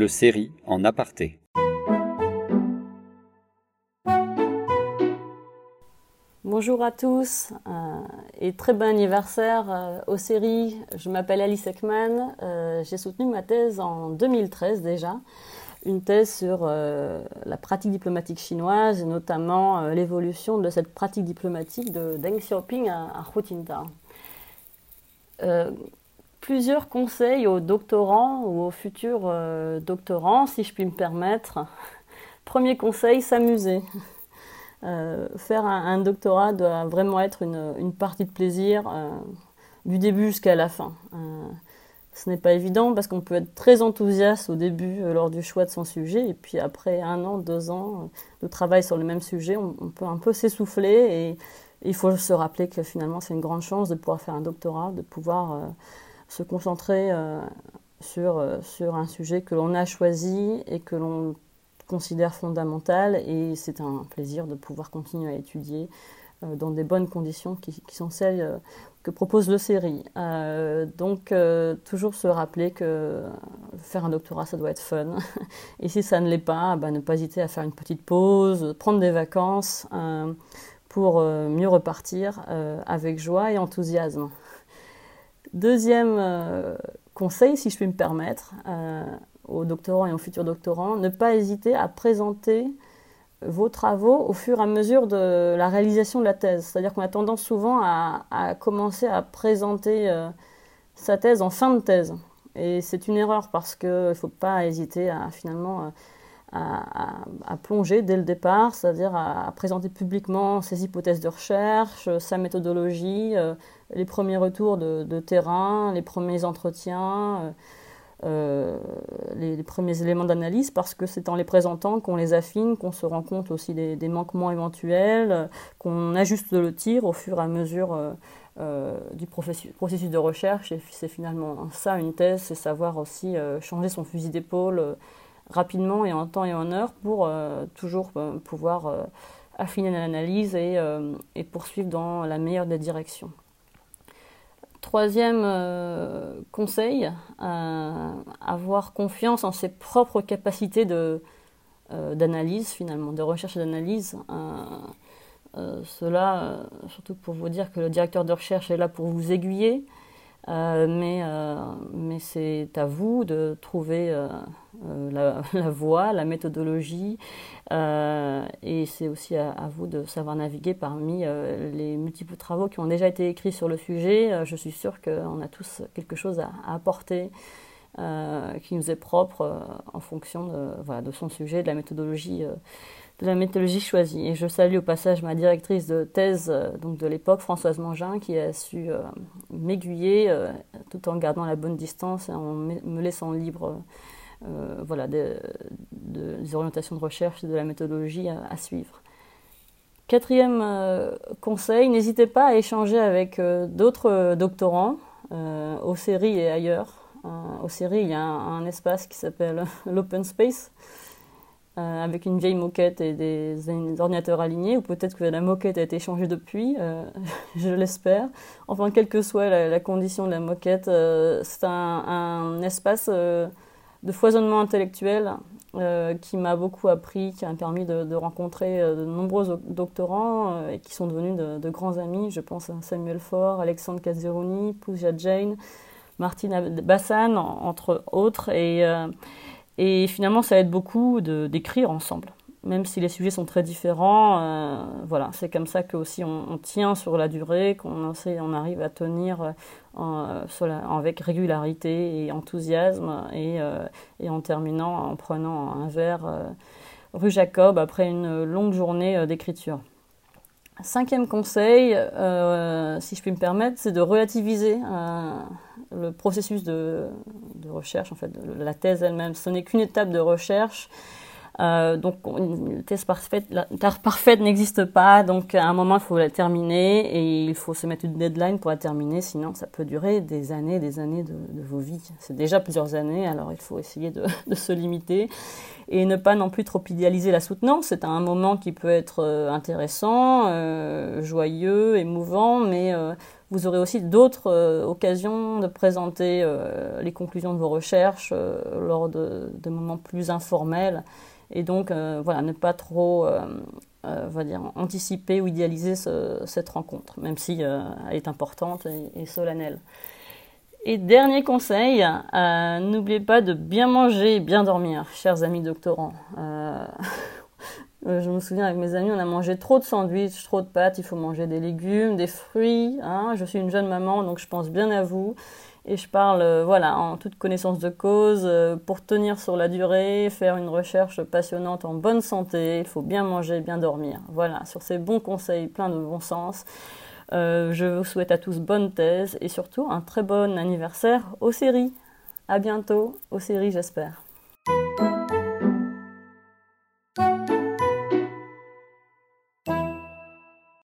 le série en aparté. Bonjour à tous euh, et très bon anniversaire euh, aux. Je m'appelle Alice Ekman. Euh, j'ai soutenu ma thèse en 2013 déjà, une thèse sur la pratique diplomatique chinoise et notamment l'évolution de cette pratique diplomatique de Deng Xiaoping à, à Hu. Plusieurs conseils aux doctorants ou aux futurs doctorants, si je puis me permettre. Premier conseil, s'amuser. Euh, faire un, doctorat doit vraiment être une, partie de plaisir euh, du début jusqu'à la fin. Euh, ce n'est pas évident parce qu'on peut être très enthousiaste au début lors du choix de son sujet et puis après un an, deux ans de travail sur le même sujet, on, peut un peu s'essouffler et, il faut se rappeler que finalement c'est une grande chance de pouvoir faire un doctorat, de pouvoir se concentrer sur, sur un sujet que l'on a choisi et que l'on considère fondamentale et c'est un plaisir de pouvoir continuer à étudier euh, dans des bonnes conditions qui, sont celles euh, que propose le série. Euh, donc toujours se rappeler que faire un doctorat ça doit être fun et si ça ne l'est pas, bah, ne pas hésiter à faire une petite pause, prendre des vacances pour mieux repartir avec joie et enthousiasme. Deuxième conseil, si je puis me permettre, aux doctorants et aux futurs doctorants, ne pas hésiter à présenter vos travaux au fur et à mesure de la réalisation de la thèse. C'est-à-dire qu'on a tendance souvent à, commencer à présenter euh, sa thèse en fin de thèse. Et c'est une erreur parce qu'il ne faut pas hésiter à finalement euh, à, plonger dès le départ, c'est-à-dire à, présenter publiquement ses hypothèses de recherche, sa méthodologie, euh, les premiers retours de, terrain, les premiers entretiens. Euh, les, premiers éléments d'analyse parce que c'est en les présentant qu'on les affine, qu'on se rend compte aussi des, manquements éventuels, qu'on ajuste le tir au fur et à mesure euh, euh, du processus de recherche. Et c'est finalement ça une thèse, c'est savoir aussi changer son fusil d'épaule rapidement et en temps et en heure pour toujours pouvoir affiner l'analyse et, poursuivre dans la meilleure des directions. Troisième euh, conseil, euh, avoir confiance en ses propres capacités euh, d'analyse finalement, de recherche et d'analyse. cela, surtout pour vous dire que le directeur de recherche est là pour vous aiguiller, euh, mais, euh, mais c'est à vous de trouver euh, la, la, voie, la méthodologie, et c'est aussi à, vous de savoir naviguer parmi les multiples travaux qui ont déjà été écrits sur le sujet. je suis sûre qu'on a tous quelque chose à, apporter. qui nous est propre en fonction de, son sujet, de la méthodologie choisie. Et je salue au passage ma directrice de thèse euh, donc de l'époque, Françoise Mangin, qui a su euh, m'aiguiller euh, tout en gardant la bonne distance et en me laissant libre voilà, des, orientations de recherche et de la méthodologie à, suivre. Quatrième conseil, n'hésitez pas à échanger avec d'autres doctorants aux séries et ailleurs. aux séries, il y a un espace qui s'appelle l'Open Space euh, avec une vieille moquette et des, ordinateurs alignés, ou peut-être que la moquette a été changée depuis, euh, je l'espère. Enfin, quelle que soit la, condition de la moquette, euh, c'est un, espace de foisonnement intellectuel qui m'a beaucoup appris, qui m'a permis de, rencontrer de nombreux doctorants et qui sont devenus de, grands amis. Je pense à Samuel Faure, Alexandre Kazeroni, Pooja Jain, Martina Bassan, entre autres. Et et finalement, ça aide beaucoup d'écrire ensemble. Même si les sujets sont très différents, euh, voilà, c'est comme ça que aussi on, tient sur la durée, qu'on on arrive à tenir euh, avec régularité et enthousiasme, et, euh, en terminant en prenant un verre rue Jacob après une longue journée d'écriture. Cinquième conseil, si je puis me permettre, c'est de relativiser le processus de, recherche, en fait, la thèse elle-même. Ce n'est qu'une étape de recherche. Euh, donc une thèse parfaite, la thèse parfaite n'existe pas, donc à un moment il faut la terminer et il faut se mettre une deadline pour la terminer, sinon ça peut durer des années, des années de, vos vies. C'est déjà plusieurs années, alors il faut essayer de, se limiter et ne pas non plus trop idéaliser la soutenance. C'est un moment qui peut être euh, intéressant, euh, joyeux, émouvant, mais Vous aurez aussi d'autres occasions de présenter les conclusions de vos recherches lors de, de, moments plus informels. Et donc, voilà, ne pas trop euh, va dire, anticiper ou idéaliser cette rencontre, même si euh, elle est importante et, solennelle. Et dernier conseil, euh, n'oubliez pas de bien manger et bien dormir, chers amis doctorants. je me souviens avec mes amis, on a mangé trop de sandwichs, trop de pâtes, il faut manger des légumes, des fruits. Hein. Je suis une jeune maman, donc je pense bien à vous. Et je parle euh, voilà, en toute connaissance de cause. Euh, pour tenir sur la durée, faire une recherche passionnante en bonne santé, il faut bien manger, bien dormir. Voilà, sur ces bons conseils pleins de bon sens. Euh, je vous souhaite à tous bonne thèse et surtout un très bon anniversaire aux séries. À bientôt, aux séries j'espère.